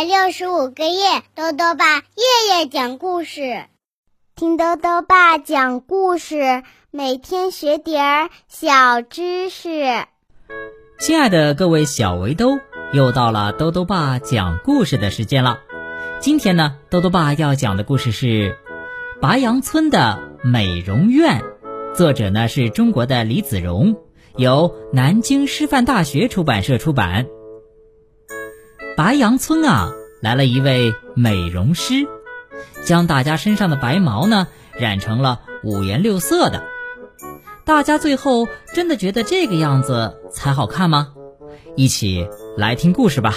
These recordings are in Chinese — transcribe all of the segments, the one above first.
百六十五个夜，豆豆爸夜夜讲故事，听豆豆爸讲故事，每天学点儿小知识。亲爱的各位小围兜，又到了豆豆爸讲故事的时间了。今天呢，豆豆爸要讲的故事是《白杨村的美容院》，作者呢是中国的李子荣，由南京师范大学出版社出版。白杨村啊，来了一位美容师，将大家身上的白毛呢染成了五颜六色的。大家最后真的觉得这个样子才好看吗？一起来听故事吧。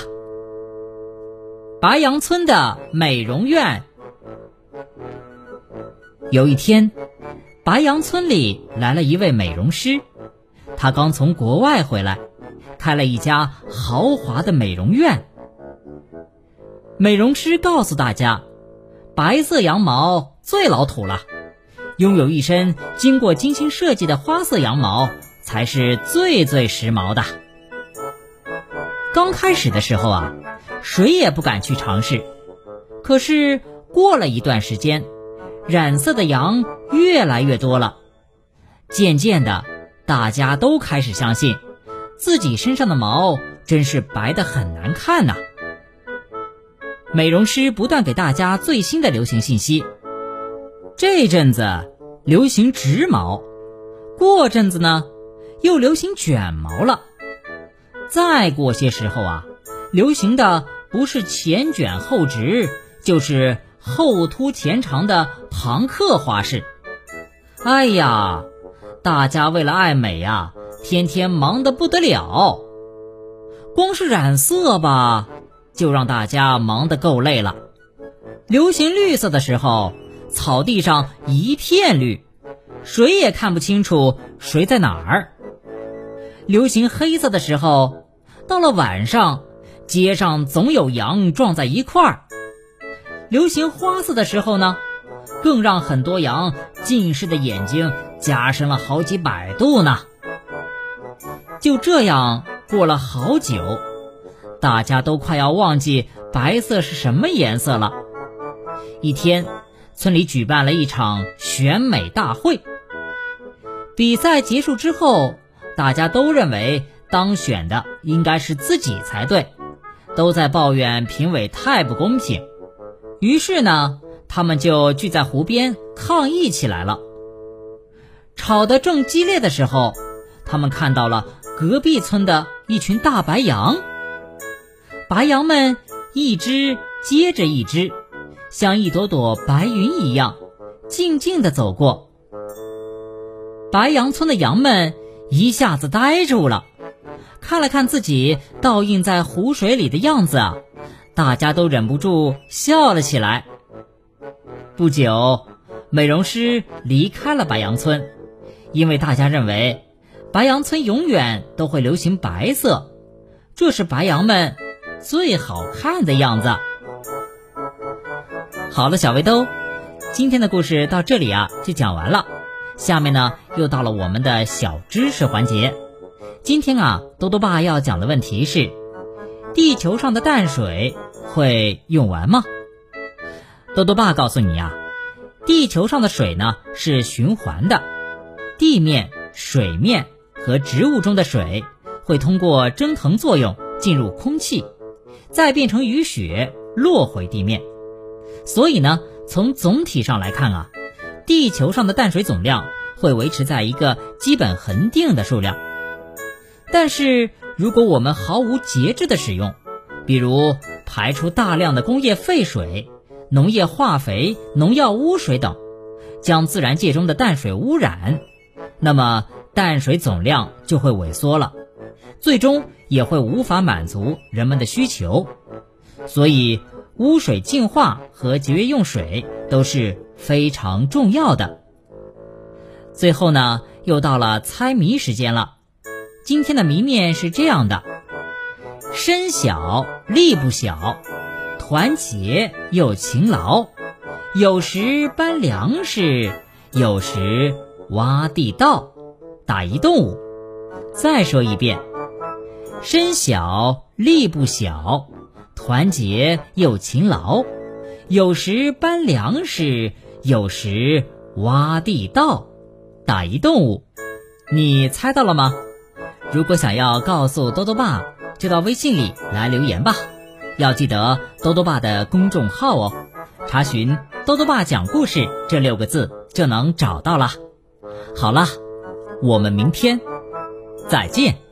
白杨村的美容院。有一天，白杨村里来了一位美容师，他刚从国外回来，开了一家豪华的美容院。美容师告诉大家，白色羊毛最老土了，拥有一身经过精心设计的花色羊毛才是最最时髦的。刚开始的时候啊，谁也不敢去尝试。可是过了一段时间，染色的羊越来越多了，渐渐的，大家都开始相信，自己身上的毛真是白的很难看呐。美容师不断给大家最新的流行信息。这阵子流行直毛，过阵子呢又流行卷毛了，再过些时候啊，流行的不是前卷后直，就是后凸前长的朋克花式。哎呀，大家为了爱美呀，天天忙得不得了，光是染色吧。就让大家忙得够累了。流行绿色的时候，草地上一片绿，谁也看不清楚谁在哪儿。流行黑色的时候，到了晚上，街上总有羊撞在一块儿。流行花色的时候呢，更让很多羊近视的眼睛加深了好几百度呢。就这样过了好久。大家都快要忘记白色是什么颜色了。一天，村里举办了一场选美大会。比赛结束之后，大家都认为当选的应该是自己才对，都在抱怨评委太不公平。于是呢，他们就聚在湖边抗议起来了。吵得正激烈的时候，他们看到了隔壁村的一群大白羊。白羊们一只接着一只，像一朵朵白云一样，静静地走过。白羊村的羊们一下子呆住了，看了看自己倒映在湖水里的样子，大家都忍不住笑了起来。不久，美容师离开了白羊村，因为大家认为白羊村永远都会流行白色，这是白羊们。最好看的样子。好了，小围兜，今天的故事到这里啊就讲完了。下面呢又到了我们的小知识环节。今天啊，多多爸要讲的问题是：地球上的淡水会用完吗？多多爸告诉你啊，地球上的水呢是循环的，地面、水面和植物中的水会通过蒸腾作用进入空气。再变成雨雪落回地面，所以呢，从总体上来看啊，地球上的淡水总量会维持在一个基本恒定的数量。但是，如果我们毫无节制的使用，比如排出大量的工业废水、农业化肥、农药污水等，将自然界中的淡水污染，那么淡水总量就会萎缩了。最终也会无法满足人们的需求，所以污水净化和节约用水都是非常重要的。最后呢，又到了猜谜时间了。今天的谜面是这样的：身小力不小，团结又勤劳，有时搬粮食，有时挖地道。打一动物。再说一遍。身小力不小，团结又勤劳，有时搬粮食，有时挖地道。打一动物，你猜到了吗？如果想要告诉多多爸，就到微信里来留言吧。要记得多多爸的公众号哦，查询“多多爸讲故事”这六个字就能找到了。好了，我们明天再见。